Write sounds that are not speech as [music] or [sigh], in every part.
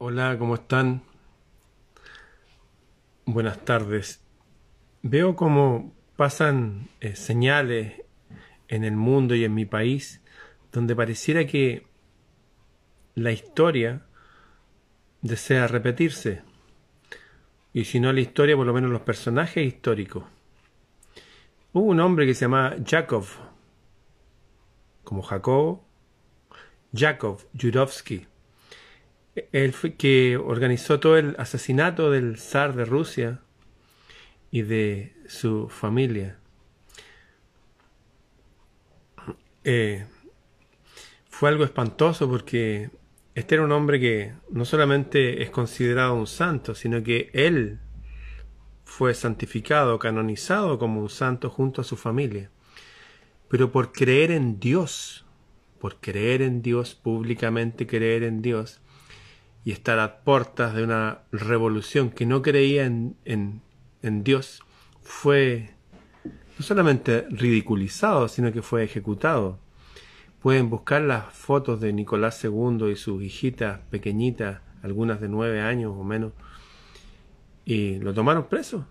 Hola, ¿cómo están? Buenas tardes. Veo cómo pasan eh, señales en el mundo y en mi país donde pareciera que la historia desea repetirse. Y si no la historia, por lo menos los personajes históricos. Hubo un hombre que se llamaba Jakov, como Jacobo, Yurovsky él fue que organizó todo el asesinato del zar de Rusia y de su familia. Eh, fue algo espantoso porque este era un hombre que no solamente es considerado un santo, sino que él fue santificado, canonizado como un santo junto a su familia. Pero por creer en Dios, por creer en Dios, públicamente creer en Dios, y estar a puertas de una revolución que no creía en, en, Dios, fue no solamente ridiculizado, sino que fue ejecutado. Pueden buscar las fotos de Nicolás II y sus hijitas pequeñitas, algunas de nueve años o menos, y lo tomaron preso.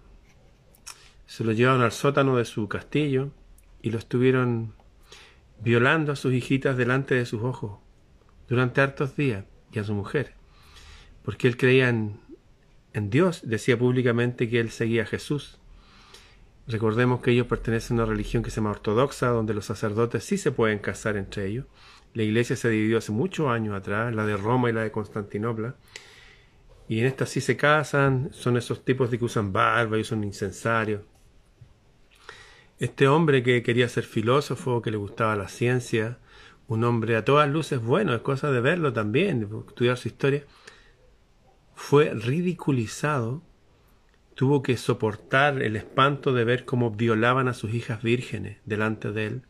Se lo llevaron al sótano de su castillo y lo estuvieron violando a sus hijitas delante de sus ojos durante hartos días y a su mujer porque él creía en, Dios, decía públicamente que él seguía a Jesús. Recordemos que ellos pertenecen a una religión que se llama ortodoxa, donde los sacerdotes sí se pueden casar entre ellos. La iglesia se dividió hace muchos años atrás, la de Roma y la de Constantinopla. Y en esta sí se casan, son esos tipos de que usan barba y son incensarios. Este hombre que quería ser filósofo, que le gustaba la ciencia, un hombre a todas luces bueno, es cosa de verlo también, estudiar su historia, fue ridiculizado, tuvo que soportar el espanto de ver cómo violaban a sus hijas vírgenes delante de él.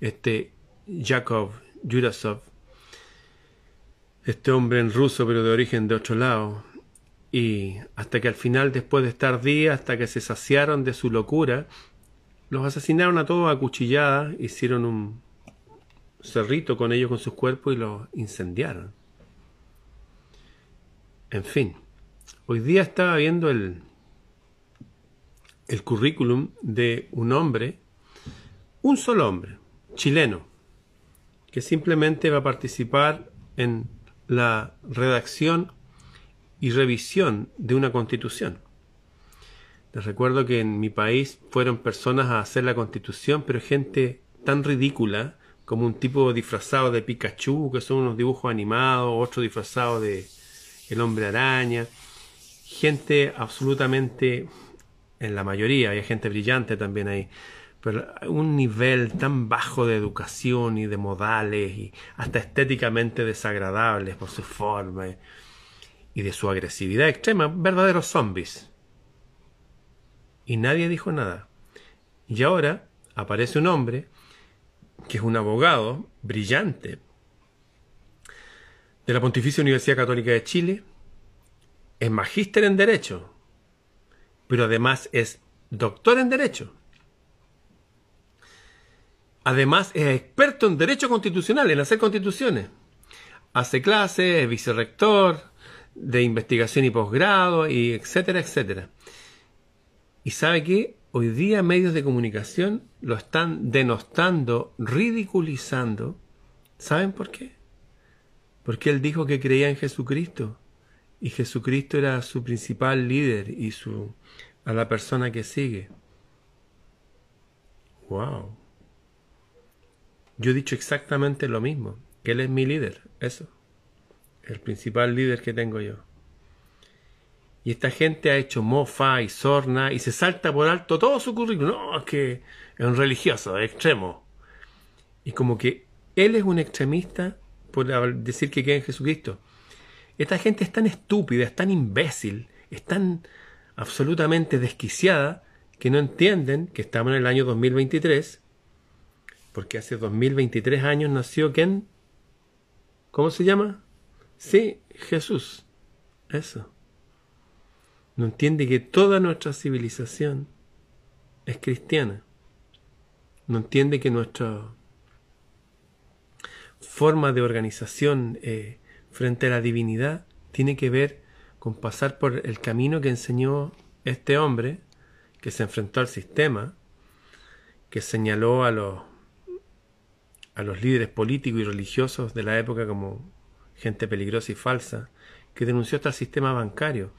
Este Yakov Yurasov, este hombre en ruso pero de origen de otro lado, y hasta que al final, después de estar días, hasta que se saciaron de su locura, los asesinaron a todos a cuchilladas, hicieron un cerrito con ellos, con sus cuerpos y los incendiaron. En fin, hoy día estaba viendo el, el currículum de un hombre, un solo hombre, chileno, que simplemente va a participar en la redacción y revisión de una constitución. Les recuerdo que en mi país fueron personas a hacer la constitución, pero gente tan ridícula como un tipo disfrazado de Pikachu, que son unos dibujos animados, otro disfrazado de, el hombre araña, gente absolutamente, en la mayoría, hay gente brillante también ahí, pero un nivel tan bajo de educación y de modales y hasta estéticamente desagradables por su forma y de su agresividad extrema, verdaderos zombies. Y nadie dijo nada. Y ahora aparece un hombre que es un abogado brillante, de la Pontificia Universidad Católica de Chile, es magíster en Derecho, pero además es doctor en Derecho. Además es experto en Derecho Constitucional, en hacer constituciones. Hace clases, es vicerrector de investigación y posgrado, y etcétera, etcétera. Y sabe que hoy día medios de comunicación lo están denostando, ridiculizando. ¿Saben por qué? Porque él dijo que creía en Jesucristo y Jesucristo era su principal líder y su a la persona que sigue. Wow. Yo he dicho exactamente lo mismo, que él es mi líder, eso. El principal líder que tengo yo. Y esta gente ha hecho mofa y sorna y se salta por alto todo su currículum. No, es que es un religioso, es extremo. Y como que él es un extremista por decir que cree en Jesucristo. Esta gente es tan estúpida, es tan imbécil, es tan absolutamente desquiciada que no entienden que estamos en el año 2023, porque hace 2023 años nació quién? ¿Cómo se llama? Sí, Jesús. Eso. No entiende que toda nuestra civilización es cristiana. No entiende que nuestro forma de organización eh, frente a la divinidad tiene que ver con pasar por el camino que enseñó este hombre, que se enfrentó al sistema, que señaló a los, a los líderes políticos y religiosos de la época como gente peligrosa y falsa, que denunció hasta el sistema bancario,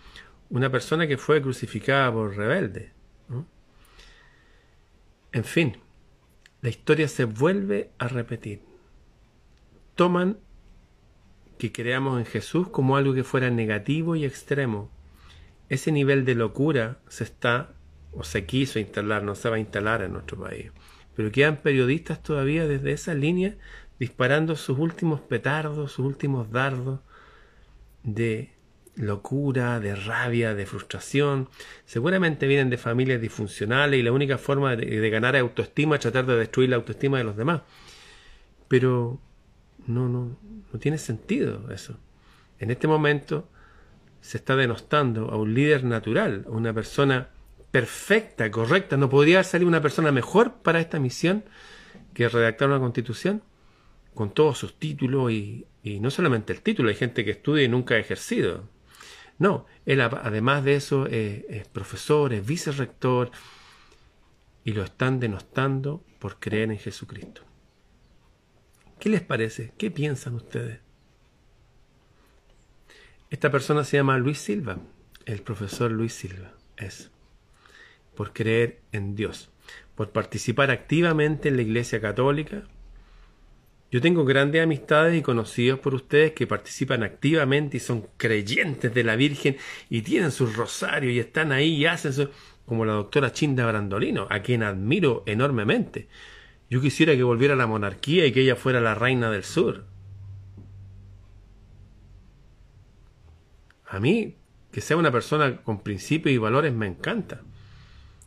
una persona que fue crucificada por rebelde. En fin, la historia se vuelve a repetir. Toman que creamos en Jesús como algo que fuera negativo y extremo. Ese nivel de locura se está o se quiso instalar, no se va a instalar en nuestro país. Pero quedan periodistas todavía desde esa línea disparando sus últimos petardos, sus últimos dardos de locura, de rabia, de frustración. Seguramente vienen de familias disfuncionales y la única forma de, ganar autoestima es tratar de destruir la autoestima de los demás. Pero no, no, no tiene sentido eso. En este momento se está denostando a un líder natural, a una persona perfecta, correcta. No podría salir una persona mejor para esta misión que redactar una constitución con todos sus títulos y, no solamente el título, hay gente que estudia y nunca ha ejercido. No, él además de eso es, profesor, es vicerrector y lo están denostando por creer en Jesucristo. ¿Qué les parece? ¿Qué piensan ustedes? Esta persona se llama Luis Silva, el profesor Luis Silva, es por creer en Dios, por participar activamente en la Iglesia Católica, yo tengo grandes amistades y conocidos por ustedes que participan activamente y son creyentes de la Virgen y tienen sus rosarios y están ahí y hacen eso, como la doctora Chinda Brandolino, a quien admiro enormemente. Yo quisiera que volviera la monarquía y que ella fuera la reina del sur. A mí, que sea una persona con principios y valores me encanta.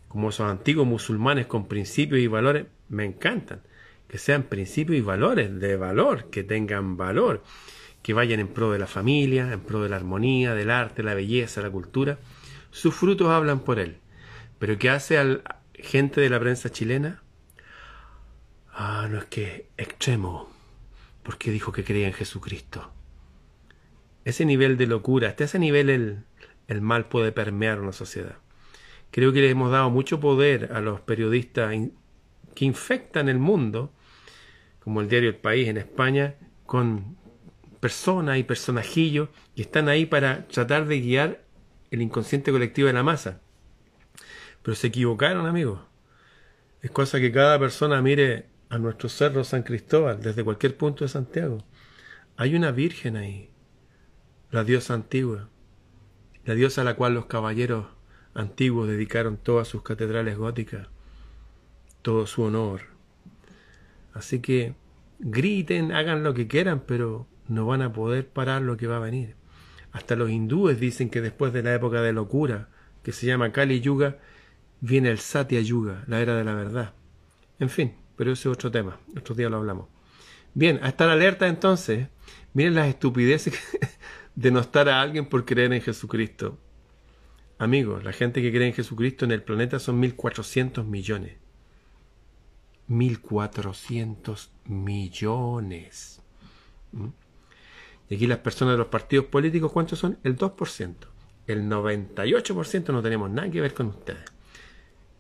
Como esos antiguos musulmanes con principios y valores me encantan que sean principios y valores de valor, que tengan valor, que vayan en pro de la familia, en pro de la armonía, del arte, la belleza, la cultura. Sus frutos hablan por él. Pero ¿qué hace al gente de la prensa chilena? Ah, no es que extremo, porque dijo que creía en Jesucristo. Ese nivel de locura, hasta ese nivel el, el mal puede permear una sociedad. Creo que le hemos dado mucho poder a los periodistas que infectan el mundo como el diario El País en España, con personas y personajillos que están ahí para tratar de guiar el inconsciente colectivo de la masa. Pero se equivocaron, amigos. Es cosa que cada persona mire a nuestro cerro San Cristóbal desde cualquier punto de Santiago. Hay una virgen ahí, la diosa antigua, la diosa a la cual los caballeros antiguos dedicaron todas sus catedrales góticas, todo su honor Así que griten, hagan lo que quieran, pero no van a poder parar lo que va a venir. Hasta los hindúes dicen que después de la época de locura, que se llama Kali Yuga, viene el Satya Yuga, la era de la verdad. En fin, pero ese es otro tema, otro día lo hablamos. Bien, a estar alerta entonces, miren las estupideces [laughs] de no estar a alguien por creer en Jesucristo. Amigos, la gente que cree en Jesucristo en el planeta son 1.400 millones. 1.400 millones. ¿Mm? Y aquí las personas de los partidos políticos, ¿cuántos son? El 2%. El 98% no tenemos nada que ver con ustedes.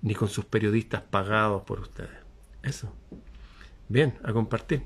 Ni con sus periodistas pagados por ustedes. Eso. Bien, a compartir.